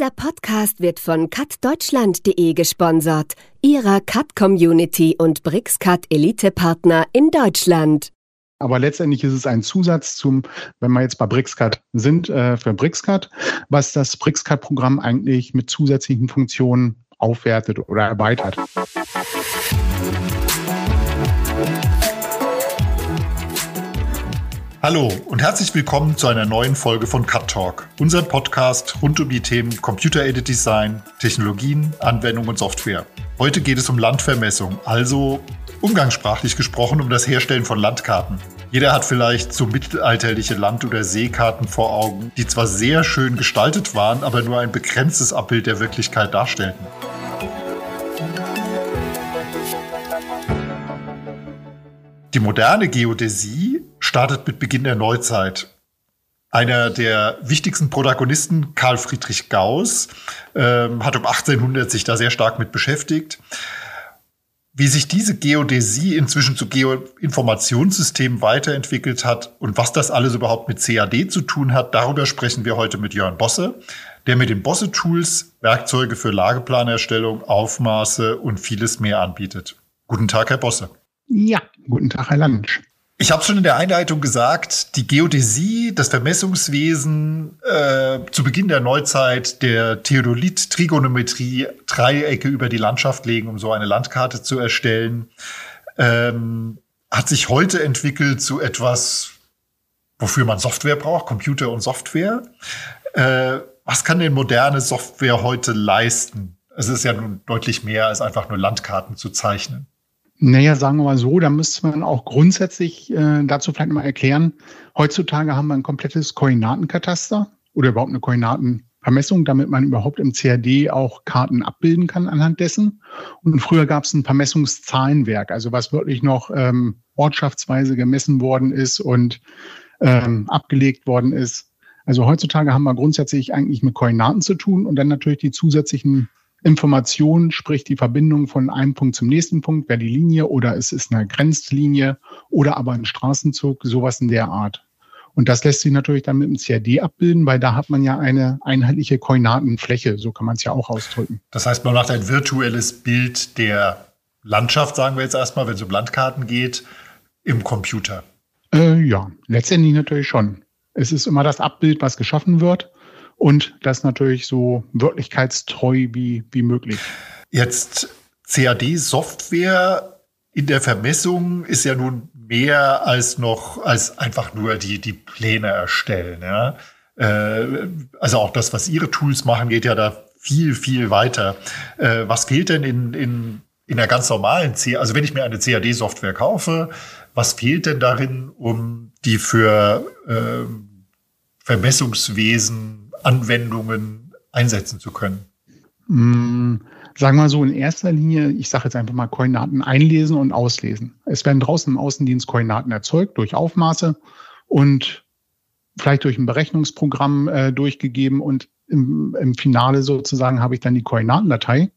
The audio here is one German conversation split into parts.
Dieser Podcast wird von cutdeutschland.de gesponsert, ihrer Cut-Community und BrixCut Elite-Partner in Deutschland. Aber letztendlich ist es ein Zusatz zum, wenn wir jetzt bei BrixCut sind, äh, für BrixCut, was das BrixCut-Programm eigentlich mit zusätzlichen Funktionen aufwertet oder erweitert. Hallo und herzlich willkommen zu einer neuen Folge von Cut Talk, unserem Podcast rund um die Themen Computer Aided Design, Technologien, Anwendung und Software. Heute geht es um Landvermessung, also umgangssprachlich gesprochen um das Herstellen von Landkarten. Jeder hat vielleicht so mittelalterliche Land- oder Seekarten vor Augen, die zwar sehr schön gestaltet waren, aber nur ein begrenztes Abbild der Wirklichkeit darstellten. Die moderne Geodäsie startet mit Beginn der Neuzeit. Einer der wichtigsten Protagonisten, Karl Friedrich Gauss, ähm, hat um 1800 sich da sehr stark mit beschäftigt. Wie sich diese Geodäsie inzwischen zu Geoinformationssystemen weiterentwickelt hat und was das alles überhaupt mit CAD zu tun hat, darüber sprechen wir heute mit Jörn Bosse, der mit den Bosse-Tools Werkzeuge für Lageplanerstellung, Aufmaße und vieles mehr anbietet. Guten Tag, Herr Bosse. Ja, guten Tag, Herr Landsch. Ich habe schon in der Einleitung gesagt, die Geodäsie, das Vermessungswesen äh, zu Beginn der Neuzeit, der Theodolit, Trigonometrie, Dreiecke über die Landschaft legen, um so eine Landkarte zu erstellen, ähm, hat sich heute entwickelt zu etwas, wofür man Software braucht, Computer und Software. Äh, was kann denn moderne Software heute leisten? Es ist ja nun deutlich mehr als einfach nur Landkarten zu zeichnen. Naja, sagen wir mal so, da müsste man auch grundsätzlich äh, dazu vielleicht mal erklären, heutzutage haben wir ein komplettes Koordinatenkataster oder überhaupt eine Koordinatenvermessung, damit man überhaupt im CAD auch Karten abbilden kann anhand dessen. Und früher gab es ein Vermessungszahlenwerk, also was wirklich noch ähm, ortschaftsweise gemessen worden ist und ähm, abgelegt worden ist. Also heutzutage haben wir grundsätzlich eigentlich mit Koordinaten zu tun und dann natürlich die zusätzlichen Information, sprich die Verbindung von einem Punkt zum nächsten Punkt, wäre die Linie oder es ist eine Grenzlinie oder aber ein Straßenzug, sowas in der Art. Und das lässt sich natürlich dann mit dem CAD abbilden, weil da hat man ja eine einheitliche Koordinatenfläche, so kann man es ja auch ausdrücken. Das heißt, man macht ein virtuelles Bild der Landschaft, sagen wir jetzt erstmal, wenn es um Landkarten geht, im Computer. Äh, ja, letztendlich natürlich schon. Es ist immer das Abbild, was geschaffen wird und das natürlich so wirklichkeitstreu wie, wie möglich. Jetzt CAD-Software in der Vermessung ist ja nun mehr als noch, als einfach nur die, die Pläne erstellen. Ja? Äh, also auch das, was Ihre Tools machen, geht ja da viel, viel weiter. Äh, was fehlt denn in, in, in der ganz normalen C, also wenn ich mir eine CAD-Software kaufe, was fehlt denn darin, um die für äh, Vermessungswesen Anwendungen einsetzen zu können? Mm, sagen wir so, in erster Linie, ich sage jetzt einfach mal Koordinaten einlesen und auslesen. Es werden draußen im Außendienst Koordinaten erzeugt durch Aufmaße und vielleicht durch ein Berechnungsprogramm äh, durchgegeben und im, im Finale sozusagen habe ich dann die Koordinatendatei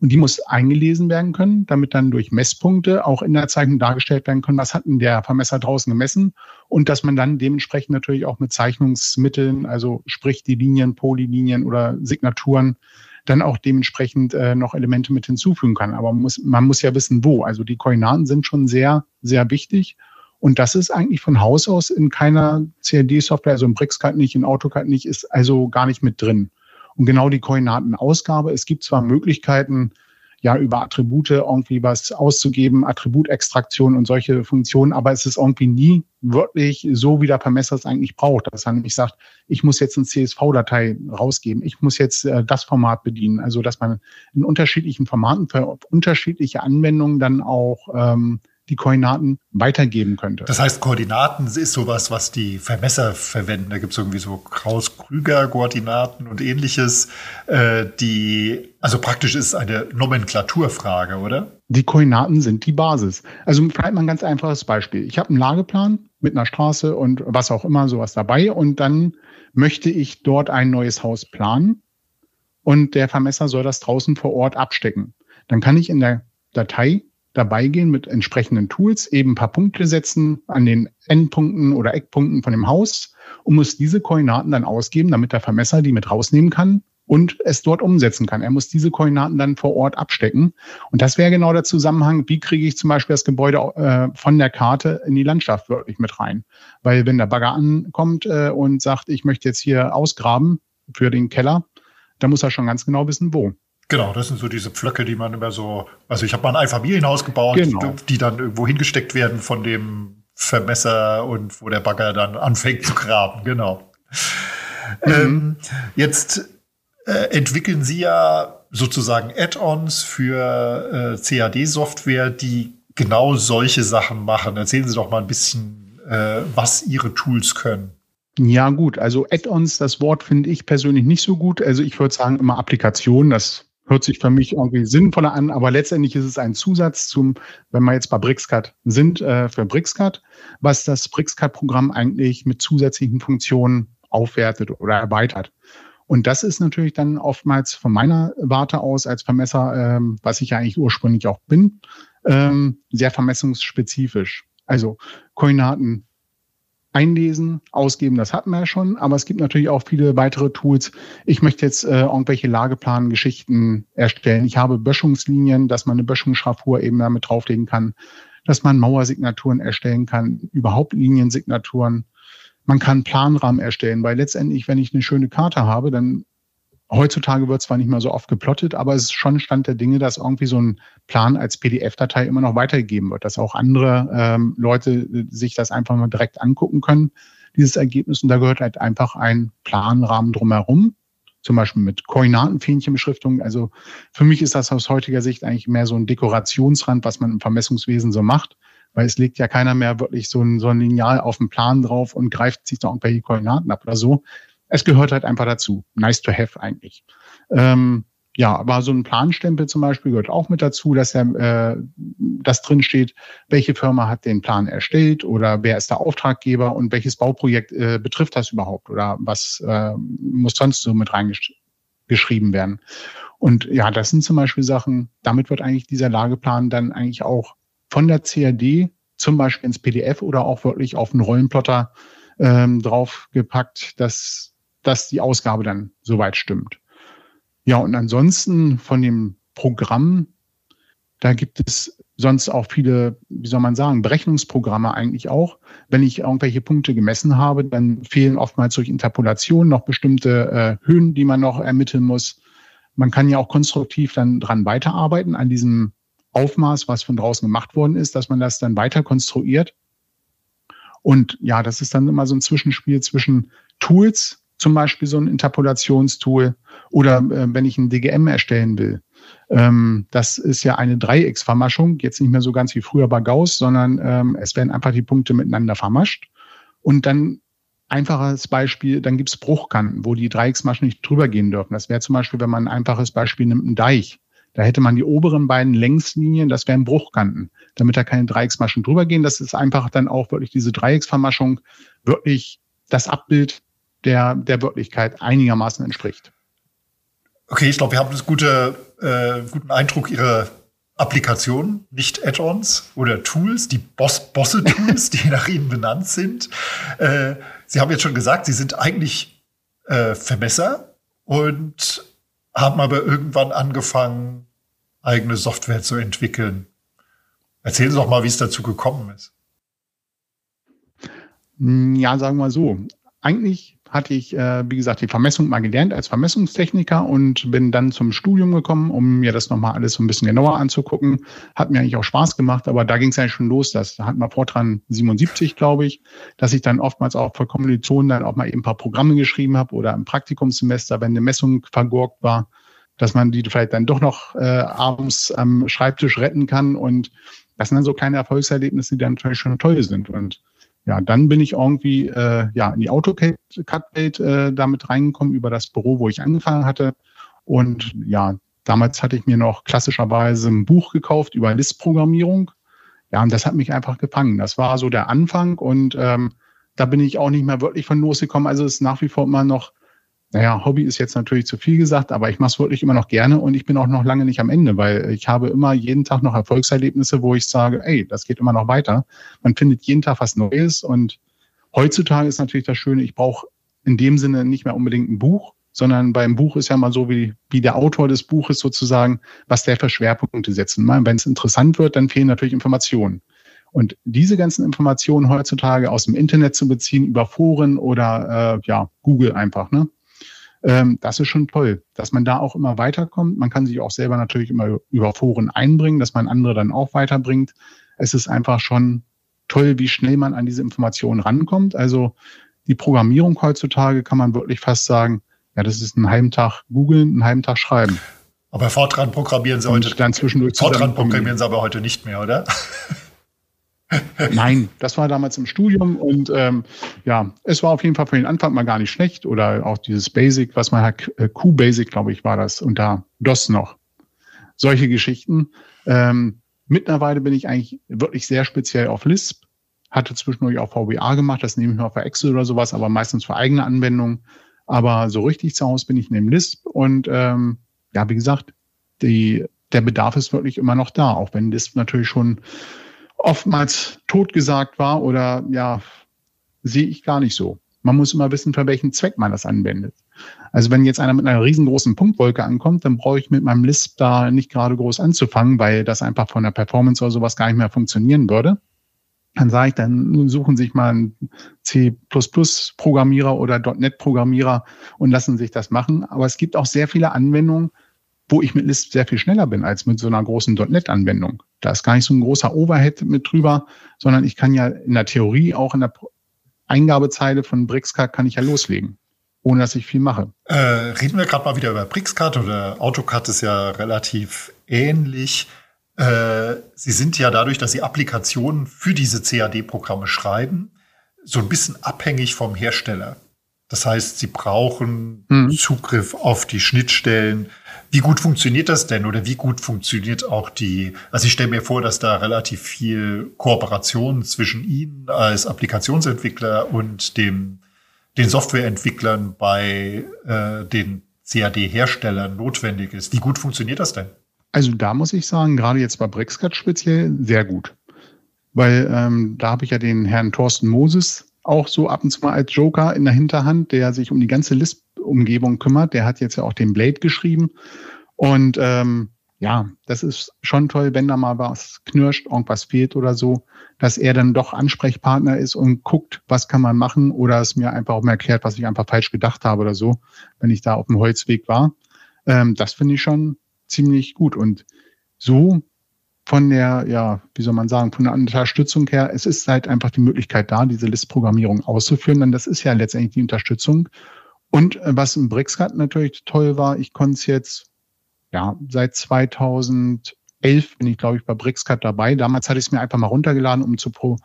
und die muss eingelesen werden können, damit dann durch Messpunkte auch in der Zeichnung dargestellt werden können, was hat denn der Vermesser draußen gemessen und dass man dann dementsprechend natürlich auch mit Zeichnungsmitteln, also sprich die Linien, Polylinien oder Signaturen, dann auch dementsprechend äh, noch Elemente mit hinzufügen kann. Aber man muss, man muss ja wissen, wo. Also die Koordinaten sind schon sehr, sehr wichtig. Und das ist eigentlich von Haus aus in keiner CAD-Software, also im BricsCAD nicht, in AutoCAD nicht, ist also gar nicht mit drin. Und genau die Koordinatenausgabe, es gibt zwar Möglichkeiten, ja, über Attribute irgendwie was auszugeben, Attributextraktion und solche Funktionen, aber es ist irgendwie nie wirklich so, wie der Vermesser es eigentlich braucht. Dass er nämlich sagt, ich muss jetzt eine CSV-Datei rausgeben, ich muss jetzt äh, das Format bedienen. Also, dass man in unterschiedlichen Formaten für unterschiedliche Anwendungen dann auch ähm, die Koordinaten weitergeben könnte. Das heißt, Koordinaten ist sowas, was die Vermesser verwenden. Da gibt es irgendwie so Kraus-Krüger-Koordinaten und ähnliches, äh, die, also praktisch ist eine Nomenklaturfrage, oder? Die Koordinaten sind die Basis. Also vielleicht mal ein ganz einfaches Beispiel. Ich habe einen Lageplan mit einer Straße und was auch immer, sowas dabei und dann möchte ich dort ein neues Haus planen und der Vermesser soll das draußen vor Ort abstecken. Dann kann ich in der Datei dabei gehen mit entsprechenden Tools, eben ein paar Punkte setzen an den Endpunkten oder Eckpunkten von dem Haus und muss diese Koordinaten dann ausgeben, damit der Vermesser die mit rausnehmen kann und es dort umsetzen kann. Er muss diese Koordinaten dann vor Ort abstecken. Und das wäre genau der Zusammenhang, wie kriege ich zum Beispiel das Gebäude äh, von der Karte in die Landschaft wirklich mit rein. Weil wenn der Bagger ankommt äh, und sagt, ich möchte jetzt hier ausgraben für den Keller, dann muss er schon ganz genau wissen, wo. Genau, das sind so diese Pflöcke, die man immer so, also ich habe mal ein Einfamilienhaus gebaut, genau. die dann irgendwo hingesteckt werden von dem Vermesser und wo der Bagger dann anfängt zu graben, genau. Mhm. Ähm, jetzt äh, entwickeln Sie ja sozusagen Add-ons für äh, CAD-Software, die genau solche Sachen machen. Erzählen Sie doch mal ein bisschen, äh, was Ihre Tools können. Ja, gut. Also Add-ons, das Wort finde ich persönlich nicht so gut. Also ich würde sagen immer Applikation. Das hört sich für mich irgendwie sinnvoller an, aber letztendlich ist es ein Zusatz zum, wenn wir jetzt bei BricsCAD sind, äh, für BricsCAD, was das BricsCAD-Programm eigentlich mit zusätzlichen Funktionen aufwertet oder erweitert. Und das ist natürlich dann oftmals von meiner Warte aus als Vermesser, ähm, was ich ja eigentlich ursprünglich auch bin, ähm, sehr vermessungsspezifisch. Also Koordinaten einlesen, ausgeben, das hatten wir ja schon, aber es gibt natürlich auch viele weitere Tools. Ich möchte jetzt äh, irgendwelche Lageplan-Geschichten erstellen. Ich habe Böschungslinien, dass man eine Böschungsschraffur eben damit drauflegen kann, dass man Mauersignaturen erstellen kann, überhaupt Liniensignaturen man kann Planrahmen erstellen, weil letztendlich, wenn ich eine schöne Karte habe, dann heutzutage wird zwar nicht mehr so oft geplottet, aber es ist schon Stand der Dinge, dass irgendwie so ein Plan als PDF-Datei immer noch weitergegeben wird, dass auch andere ähm, Leute sich das einfach mal direkt angucken können, dieses Ergebnis. Und da gehört halt einfach ein Planrahmen drumherum, zum Beispiel mit Koordinatenfähnchenbeschriftung. Also für mich ist das aus heutiger Sicht eigentlich mehr so ein Dekorationsrand, was man im Vermessungswesen so macht weil es legt ja keiner mehr wirklich so ein, so ein Lineal auf den Plan drauf und greift sich da irgendwelche Koordinaten ab oder so. Es gehört halt einfach dazu. Nice to have eigentlich. Ähm, ja, aber so ein Planstempel zum Beispiel gehört auch mit dazu, dass er äh, das drin steht, welche Firma hat den Plan erstellt oder wer ist der Auftraggeber und welches Bauprojekt äh, betrifft das überhaupt oder was äh, muss sonst so mit reingeschrieben werden. Und ja, das sind zum Beispiel Sachen, damit wird eigentlich dieser Lageplan dann eigentlich auch von der CAD zum Beispiel ins PDF oder auch wirklich auf einen Rollenplotter ähm, draufgepackt, dass, dass die Ausgabe dann soweit stimmt. Ja, und ansonsten von dem Programm, da gibt es sonst auch viele, wie soll man sagen, Berechnungsprogramme eigentlich auch. Wenn ich irgendwelche Punkte gemessen habe, dann fehlen oftmals durch Interpolation noch bestimmte äh, Höhen, die man noch ermitteln muss. Man kann ja auch konstruktiv dann dran weiterarbeiten an diesem Aufmaß, was von draußen gemacht worden ist, dass man das dann weiter konstruiert. Und ja, das ist dann immer so ein Zwischenspiel zwischen Tools, zum Beispiel so ein Interpolationstool, oder äh, wenn ich ein DGM erstellen will. Ähm, das ist ja eine Dreiecksvermaschung, jetzt nicht mehr so ganz wie früher bei Gauss, sondern ähm, es werden einfach die Punkte miteinander vermascht. Und dann einfaches Beispiel, dann gibt es Bruchkanten, wo die Dreiecksmaschen nicht drüber gehen dürfen. Das wäre zum Beispiel, wenn man ein einfaches Beispiel nimmt, ein Deich. Da hätte man die oberen beiden Längslinien, das wären Bruchkanten, damit da keine Dreiecksmaschen drüber gehen. Das ist einfach dann auch wirklich diese Dreiecksvermaschung wirklich das Abbild der, der Wirklichkeit einigermaßen entspricht. Okay, ich glaube, wir haben einen gute, äh, guten Eindruck Ihrer Applikationen, nicht Add-ons oder Tools, die Boss Bosse-Tools, die nach Ihnen benannt sind. Äh, Sie haben jetzt schon gesagt, Sie sind eigentlich äh, Vermesser und haben aber irgendwann angefangen, eigene Software zu entwickeln. Erzählen Sie doch mal, wie es dazu gekommen ist. Hm, ja, sagen wir so. Eigentlich hatte ich, äh, wie gesagt, die Vermessung mal gelernt als Vermessungstechniker und bin dann zum Studium gekommen, um mir das nochmal alles so ein bisschen genauer anzugucken. Hat mir eigentlich auch Spaß gemacht, aber da ging es eigentlich schon los. Das hat man Fortran 77, glaube ich, dass ich dann oftmals auch für Kommilitonen dann auch mal eben ein paar Programme geschrieben habe oder im Praktikumssemester, wenn eine Messung vergorgt war, dass man die vielleicht dann doch noch äh, abends am Schreibtisch retten kann. Und das sind dann so kleine Erfolgserlebnisse, die dann natürlich schon toll sind. Und ja, dann bin ich irgendwie äh, ja in die AutoCAD-Welt äh, damit reingekommen über das Büro, wo ich angefangen hatte. Und ja, damals hatte ich mir noch klassischerweise ein Buch gekauft über List-Programmierung. Ja, und das hat mich einfach gefangen. Das war so der Anfang und ähm, da bin ich auch nicht mehr wirklich von losgekommen. Also es ist nach wie vor immer noch naja, Hobby ist jetzt natürlich zu viel gesagt, aber ich mache es wirklich immer noch gerne und ich bin auch noch lange nicht am Ende, weil ich habe immer jeden Tag noch Erfolgserlebnisse, wo ich sage, ey, das geht immer noch weiter. Man findet jeden Tag was Neues und heutzutage ist natürlich das Schöne, ich brauche in dem Sinne nicht mehr unbedingt ein Buch, sondern beim Buch ist ja mal so, wie, wie der Autor des Buches sozusagen, was der für Schwerpunkte setzt. Und wenn es interessant wird, dann fehlen natürlich Informationen. Und diese ganzen Informationen heutzutage aus dem Internet zu beziehen, über Foren oder äh, ja, Google einfach, ne? Ähm, das ist schon toll, dass man da auch immer weiterkommt. Man kann sich auch selber natürlich immer über Foren einbringen, dass man andere dann auch weiterbringt. Es ist einfach schon toll, wie schnell man an diese Informationen rankommt. Also die Programmierung heutzutage kann man wirklich fast sagen, ja, das ist einen halben Tag googeln, einen halben Tag schreiben. Aber Fortran programmieren Sie heute. Dann zwischendurch Fortran programmieren Sie aber heute nicht mehr, oder? Nein, das war damals im Studium und ähm, ja, es war auf jeden Fall für den Anfang mal gar nicht schlecht oder auch dieses Basic, was man hat, äh, Q-Basic, glaube ich, war das und da DOS noch. Solche Geschichten. Ähm, mittlerweile bin ich eigentlich wirklich sehr speziell auf Lisp, hatte zwischendurch auch VBA gemacht, das nehme ich mal für Excel oder sowas, aber meistens für eigene Anwendungen. Aber so richtig zu Hause bin ich in dem Lisp und ähm, ja, wie gesagt, die, der Bedarf ist wirklich immer noch da, auch wenn Lisp natürlich schon oftmals totgesagt war oder ja, sehe ich gar nicht so. Man muss immer wissen, für welchen Zweck man das anwendet. Also wenn jetzt einer mit einer riesengroßen Punktwolke ankommt, dann brauche ich mit meinem Lisp da nicht gerade groß anzufangen, weil das einfach von der Performance oder sowas gar nicht mehr funktionieren würde. Dann sage ich, dann suchen sich mal einen C++-Programmierer oder .NET-Programmierer und lassen sich das machen. Aber es gibt auch sehr viele Anwendungen, wo ich mit Lisp sehr viel schneller bin als mit so einer großen .NET-Anwendung. Da ist gar nicht so ein großer Overhead mit drüber, sondern ich kann ja in der Theorie auch in der Eingabezeile von Brixcard kann ich ja loslegen, ohne dass ich viel mache. Äh, reden wir gerade mal wieder über Brixcard oder AutoCAD ist ja relativ ähnlich. Äh, Sie sind ja dadurch, dass Sie Applikationen für diese CAD-Programme schreiben, so ein bisschen abhängig vom Hersteller. Das heißt, Sie brauchen mhm. Zugriff auf die Schnittstellen, wie gut funktioniert das denn oder wie gut funktioniert auch die, also ich stelle mir vor, dass da relativ viel Kooperation zwischen Ihnen als Applikationsentwickler und dem, den Softwareentwicklern bei äh, den CAD-Herstellern notwendig ist. Wie gut funktioniert das denn? Also da muss ich sagen, gerade jetzt bei Brexcat speziell sehr gut. Weil ähm, da habe ich ja den Herrn Thorsten Moses auch so ab und zu mal als Joker in der Hinterhand, der sich um die ganze List Umgebung kümmert. Der hat jetzt ja auch den Blade geschrieben. Und ähm, ja, das ist schon toll, wenn da mal was knirscht, irgendwas fehlt oder so, dass er dann doch Ansprechpartner ist und guckt, was kann man machen oder es mir einfach auch mal erklärt, was ich einfach falsch gedacht habe oder so, wenn ich da auf dem Holzweg war. Ähm, das finde ich schon ziemlich gut. Und so von der, ja, wie soll man sagen, von der Unterstützung her, es ist halt einfach die Möglichkeit da, diese Listprogrammierung auszuführen, denn das ist ja letztendlich die Unterstützung. Und äh, was im BRICS-Cut natürlich toll war, ich konnte es jetzt, ja, seit 2011 bin ich, glaube ich, bei BRICS-Cut dabei. Damals hatte ich es mir einfach mal runtergeladen, um zu pro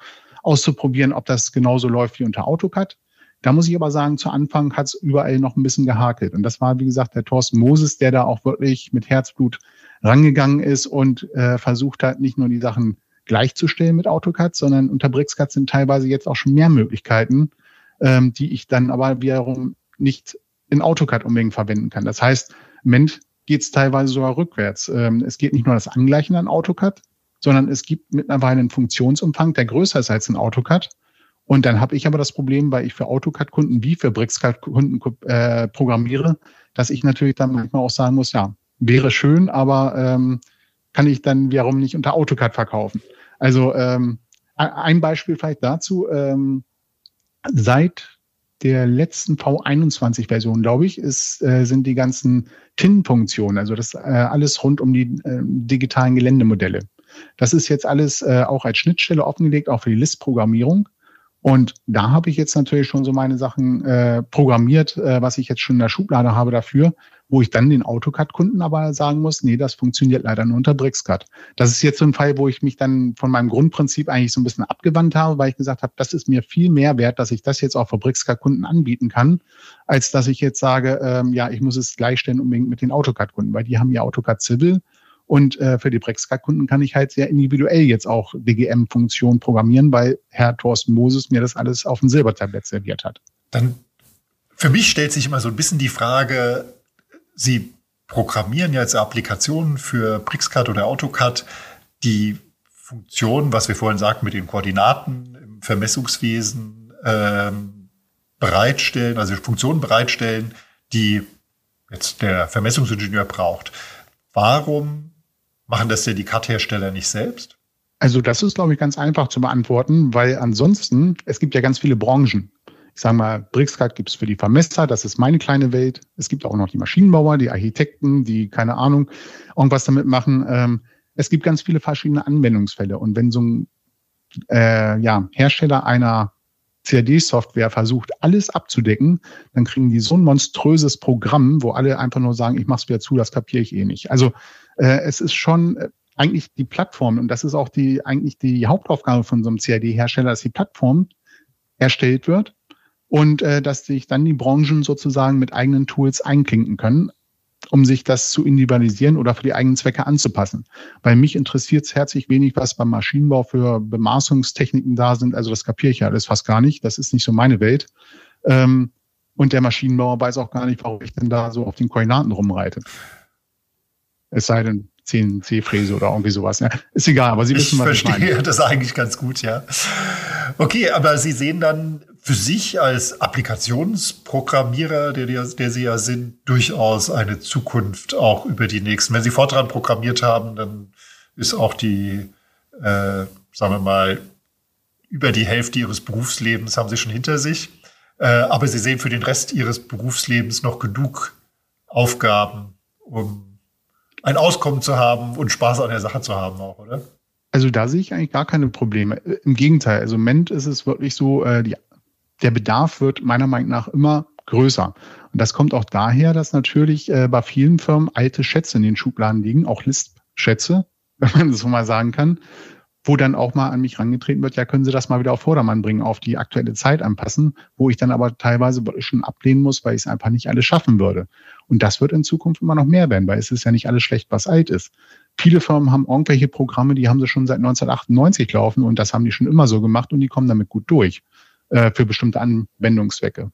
auszuprobieren, ob das genauso läuft wie unter AutoCAD. Da muss ich aber sagen, zu Anfang hat es überall noch ein bisschen gehakelt. Und das war, wie gesagt, der Thorsten Moses, der da auch wirklich mit Herzblut rangegangen ist und äh, versucht hat, nicht nur die Sachen gleichzustellen mit AutoCAD, sondern unter BRICS-Cut sind teilweise jetzt auch schon mehr Möglichkeiten, ähm, die ich dann aber wiederum nicht in AutoCAD unbedingt verwenden kann. Das heißt, im Moment geht es teilweise sogar rückwärts. Ähm, es geht nicht nur das Angleichen an AutoCAD, sondern es gibt mittlerweile einen Funktionsumfang, der größer ist als in AutoCAD. Und dann habe ich aber das Problem, weil ich für AutoCAD-Kunden wie für BricsCAD-Kunden äh, programmiere, dass ich natürlich dann manchmal auch sagen muss, ja, wäre schön, aber ähm, kann ich dann wiederum nicht unter AutoCAD verkaufen. Also ähm, ein Beispiel vielleicht dazu. Ähm, seit der letzten V21-Version, glaube ich, ist, äh, sind die ganzen TIN-Funktionen, also das äh, alles rund um die äh, digitalen Geländemodelle. Das ist jetzt alles äh, auch als Schnittstelle offengelegt, auch für die List-Programmierung. Und da habe ich jetzt natürlich schon so meine Sachen äh, programmiert, äh, was ich jetzt schon in der Schublade habe dafür, wo ich dann den AutoCAD-Kunden aber sagen muss, nee, das funktioniert leider nur unter BricsCAD. Das ist jetzt so ein Fall, wo ich mich dann von meinem Grundprinzip eigentlich so ein bisschen abgewandt habe, weil ich gesagt habe, das ist mir viel mehr wert, dass ich das jetzt auch für BricsCAD-Kunden anbieten kann, als dass ich jetzt sage, ähm, ja, ich muss es gleichstellen unbedingt mit den AutoCAD-Kunden, weil die haben ja AutoCAD Civil und äh, für die Brexcard-Kunden kann ich halt sehr individuell jetzt auch DGM-Funktionen programmieren, weil Herr Thorsten Moses mir das alles auf dem Silbertablett serviert hat. Dann für mich stellt sich immer so ein bisschen die Frage, Sie programmieren jetzt Applikationen für Brixcad oder AutoCAD, die Funktionen, was wir vorhin sagten, mit den Koordinaten im Vermessungswesen ähm, bereitstellen, also Funktionen bereitstellen, die jetzt der Vermessungsingenieur braucht. Warum machen das denn die CAD-Hersteller nicht selbst? Also das ist, glaube ich, ganz einfach zu beantworten, weil ansonsten, es gibt ja ganz viele Branchen. Ich sage mal, BricsCAD gibt es für die Vermesser, das ist meine kleine Welt. Es gibt auch noch die Maschinenbauer, die Architekten, die, keine Ahnung, irgendwas damit machen. Ähm, es gibt ganz viele verschiedene Anwendungsfälle. Und wenn so ein äh, ja, Hersteller einer CAD-Software versucht, alles abzudecken, dann kriegen die so ein monströses Programm, wo alle einfach nur sagen, ich mach's wieder zu, das kapiere ich eh nicht. Also äh, es ist schon äh, eigentlich die Plattform, und das ist auch die eigentlich die Hauptaufgabe von so einem CAD-Hersteller, dass die Plattform erstellt wird und äh, dass sich dann die Branchen sozusagen mit eigenen Tools einklinken können, um sich das zu individualisieren oder für die eigenen Zwecke anzupassen. Weil mich interessiert es herzlich wenig, was beim Maschinenbau für Bemaßungstechniken da sind. Also das kapiere ich ja alles fast gar nicht. Das ist nicht so meine Welt. Ähm, und der Maschinenbauer weiß auch gar nicht, warum ich denn da so auf den Koordinaten rumreite. Es sei denn, CNC-Fräse oder irgendwie sowas. Ja, ist egal, aber Sie wissen, ich was ich meine. Ich verstehe das eigentlich ganz gut, ja. Okay, aber Sie sehen dann für sich als Applikationsprogrammierer, der, der Sie ja sind, durchaus eine Zukunft auch über die nächsten. Wenn Sie Fortran programmiert haben, dann ist auch die, äh, sagen wir mal, über die Hälfte Ihres Berufslebens haben Sie schon hinter sich. Äh, aber Sie sehen für den Rest Ihres Berufslebens noch genug Aufgaben, um ein Auskommen zu haben und Spaß an der Sache zu haben auch, oder? Also da sehe ich eigentlich gar keine Probleme. Im Gegenteil, also im Moment ist es wirklich so, äh, die der Bedarf wird meiner Meinung nach immer größer. Und das kommt auch daher, dass natürlich äh, bei vielen Firmen alte Schätze in den Schubladen liegen, auch Lisp-Schätze, wenn man das so mal sagen kann, wo dann auch mal an mich rangetreten wird, ja, können Sie das mal wieder auf Vordermann bringen, auf die aktuelle Zeit anpassen, wo ich dann aber teilweise schon ablehnen muss, weil ich es einfach nicht alles schaffen würde. Und das wird in Zukunft immer noch mehr werden, weil es ist ja nicht alles schlecht, was alt ist. Viele Firmen haben irgendwelche Programme, die haben sie schon seit 1998 laufen und das haben die schon immer so gemacht und die kommen damit gut durch äh, für bestimmte Anwendungszwecke.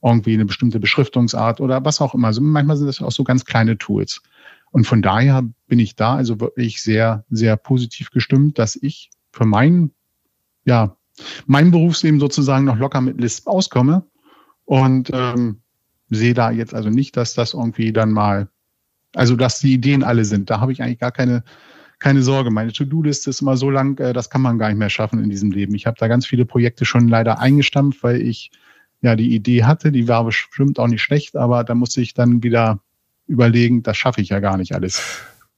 Irgendwie eine bestimmte Beschriftungsart oder was auch immer. Also manchmal sind das auch so ganz kleine Tools. Und von daher bin ich da also wirklich sehr, sehr positiv gestimmt, dass ich für mein, ja, mein Berufsleben sozusagen noch locker mit Lisp auskomme und ähm, sehe da jetzt also nicht, dass das irgendwie dann mal, also dass die Ideen alle sind. Da habe ich eigentlich gar keine keine Sorge, meine To-Do-Liste ist immer so lang, äh, das kann man gar nicht mehr schaffen in diesem Leben. Ich habe da ganz viele Projekte schon leider eingestampft, weil ich ja die Idee hatte, die war bestimmt auch nicht schlecht, aber da musste ich dann wieder überlegen, das schaffe ich ja gar nicht alles.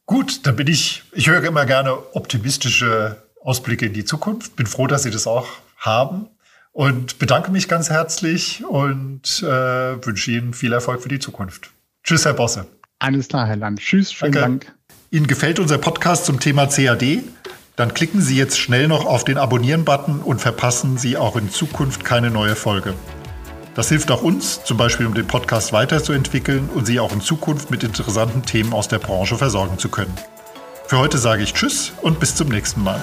Gut, dann bin ich, ich höre immer gerne optimistische Ausblicke in die Zukunft. Bin froh, dass Sie das auch haben und bedanke mich ganz herzlich und äh, wünsche Ihnen viel Erfolg für die Zukunft. Tschüss, Herr Bosse. Alles klar, Herr Land. Tschüss, vielen Danke. Dank. Ihnen gefällt unser Podcast zum Thema CAD? Dann klicken Sie jetzt schnell noch auf den Abonnieren-Button und verpassen Sie auch in Zukunft keine neue Folge. Das hilft auch uns, zum Beispiel um den Podcast weiterzuentwickeln und Sie auch in Zukunft mit interessanten Themen aus der Branche versorgen zu können. Für heute sage ich Tschüss und bis zum nächsten Mal.